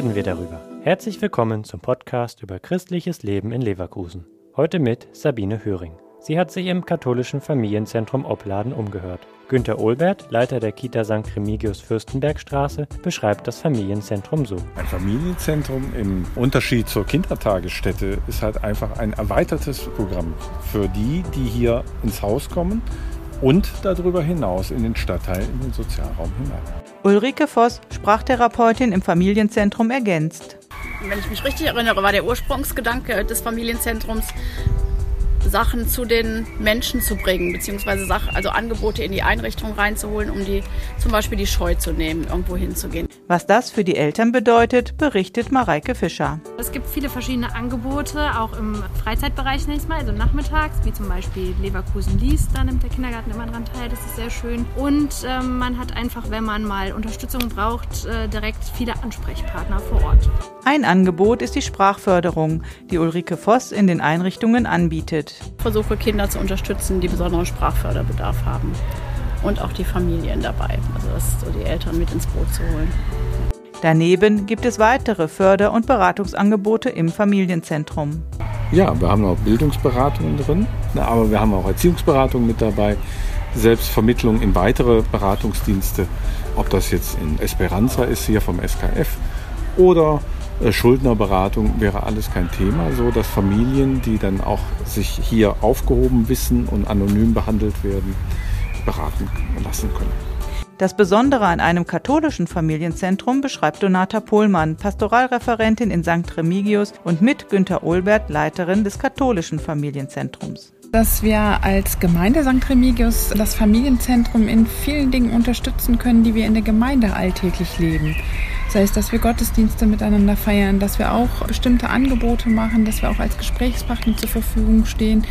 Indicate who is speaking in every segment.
Speaker 1: reden wir darüber. Herzlich willkommen zum Podcast über christliches Leben in Leverkusen. Heute mit Sabine Höring. Sie hat sich im katholischen Familienzentrum Opladen umgehört. Günter Olbert, Leiter der Kita St. Remigius Fürstenbergstraße, beschreibt das Familienzentrum so.
Speaker 2: Ein Familienzentrum im Unterschied zur Kindertagesstätte ist halt einfach ein erweitertes Programm für die, die hier ins Haus kommen und darüber hinaus in den Stadtteil, in den Sozialraum hinein.
Speaker 3: Ulrike Voss, Sprachtherapeutin im Familienzentrum, ergänzt.
Speaker 4: Wenn ich mich richtig erinnere, war der Ursprungsgedanke des Familienzentrums, Sachen zu den Menschen zu bringen, beziehungsweise Sachen, also Angebote in die Einrichtung reinzuholen, um die zum Beispiel die Scheu zu nehmen, irgendwo hinzugehen.
Speaker 3: Was das für die Eltern bedeutet, berichtet Mareike Fischer.
Speaker 5: Es gibt viele verschiedene Angebote, auch im Freizeitbereich nächstes Mal, also nachmittags, wie zum Beispiel Leverkusen liest, da nimmt der Kindergarten immer dran teil, das ist sehr schön. Und ähm, man hat einfach, wenn man mal Unterstützung braucht, äh, direkt viele Ansprechpartner vor Ort.
Speaker 3: Ein Angebot ist die Sprachförderung, die Ulrike Voss in den Einrichtungen anbietet.
Speaker 4: Ich versuche Kinder zu unterstützen, die besonderen Sprachförderbedarf haben. Und auch die Familien dabei, also das, so die Eltern mit ins Boot zu holen.
Speaker 3: Daneben gibt es weitere Förder- und Beratungsangebote im Familienzentrum.
Speaker 2: Ja, wir haben auch Bildungsberatungen drin, aber wir haben auch Erziehungsberatungen mit dabei, Selbstvermittlung in weitere Beratungsdienste, ob das jetzt in Esperanza ist, hier vom SKF, oder Schuldnerberatung wäre alles kein Thema, so dass Familien, die dann auch sich hier aufgehoben wissen und anonym behandelt werden, beraten lassen können.
Speaker 3: Das Besondere an einem katholischen Familienzentrum beschreibt Donata Pohlmann, Pastoralreferentin in St. Remigius und mit Günter Olbert, Leiterin des katholischen Familienzentrums
Speaker 6: dass wir als Gemeinde St. Remigius das Familienzentrum in vielen Dingen unterstützen können, die wir in der Gemeinde alltäglich leben. Sei es, dass wir Gottesdienste miteinander feiern, dass wir auch bestimmte Angebote machen, dass wir auch als Gesprächspartner zur Verfügung stehen.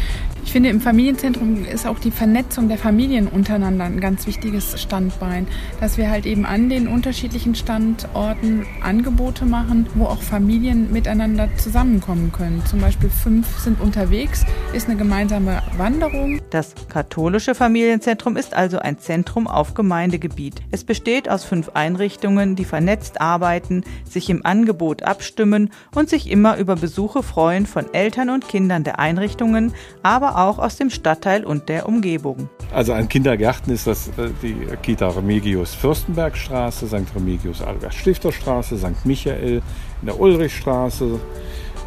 Speaker 6: Ich finde, im Familienzentrum ist auch die Vernetzung der Familien untereinander ein ganz wichtiges Standbein, dass wir halt eben an den unterschiedlichen Standorten Angebote machen, wo auch Familien miteinander zusammenkommen können. Zum Beispiel fünf sind unterwegs, ist eine gemeinsame Wanderung.
Speaker 3: Das katholische Familienzentrum ist also ein Zentrum auf Gemeindegebiet. Es besteht aus fünf Einrichtungen, die vernetzt arbeiten, sich im Angebot abstimmen und sich immer über Besuche freuen von Eltern und Kindern der Einrichtungen, aber auch aus dem Stadtteil und der Umgebung.
Speaker 2: Also ein Kindergarten ist das äh, die Kita Remigius Fürstenbergstraße, St. Remigius Albert Stifterstraße, St. Michael in der Ulrichstraße,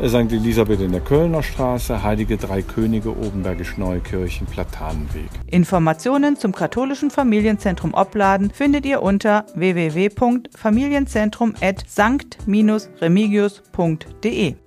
Speaker 2: äh, St. Elisabeth in der Kölner Straße, Heilige Drei Könige, Obenbergisch Neukirchen, Platanenweg.
Speaker 3: Informationen zum katholischen Familienzentrum Opladen findet ihr unter www.familienzentrum.sankt-remigius.de.